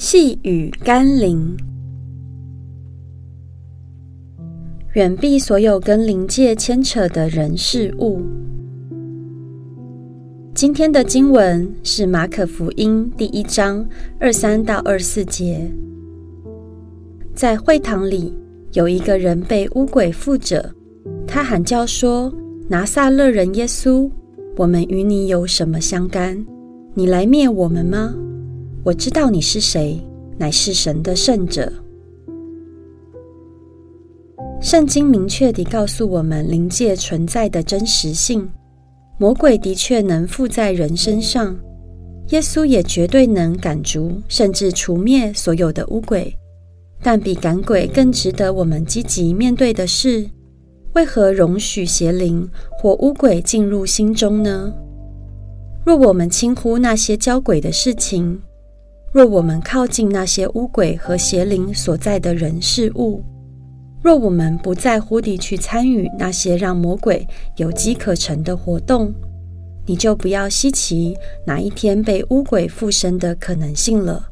细雨甘霖，远避所有跟灵界牵扯的人事物。今天的经文是马可福音第一章二三到二四节。在会堂里，有一个人被污鬼附着，他喊叫说：“拿撒勒人耶稣，我们与你有什么相干？你来灭我们吗？我知道你是谁，乃是神的圣者。”圣经明确地告诉我们灵界存在的真实性。魔鬼的确能附在人身上，耶稣也绝对能赶逐甚至除灭所有的污鬼。但比赶鬼更值得我们积极面对的是，为何容许邪灵或污鬼进入心中呢？若我们轻忽那些交鬼的事情，若我们靠近那些污鬼和邪灵所在的人事物，若我们不在乎地去参与那些让魔鬼有机可乘的活动，你就不要稀奇哪一天被污鬼附身的可能性了。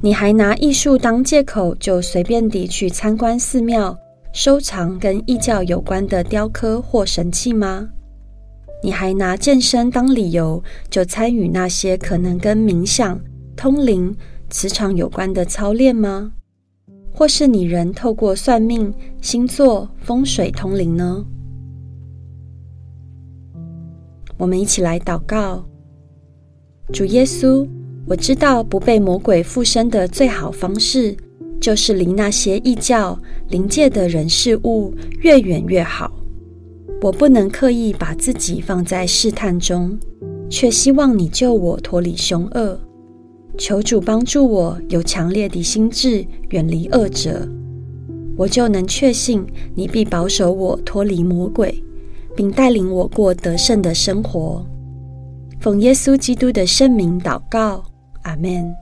你还拿艺术当借口，就随便地去参观寺庙，收藏跟异教有关的雕刻或神器吗？你还拿健身当理由，就参与那些可能跟冥想、通灵、磁场有关的操练吗？或是你人透过算命、星座、风水通灵呢？我们一起来祷告：主耶稣，我知道不被魔鬼附身的最好方式，就是离那些异教、灵界的人事物越远越好。我不能刻意把自己放在试探中，却希望你救我脱离凶恶。求主帮助我有强烈的心智，远离恶者，我就能确信你必保守我脱离魔鬼，并带领我过得胜的生活。奉耶稣基督的圣名祷告，阿门。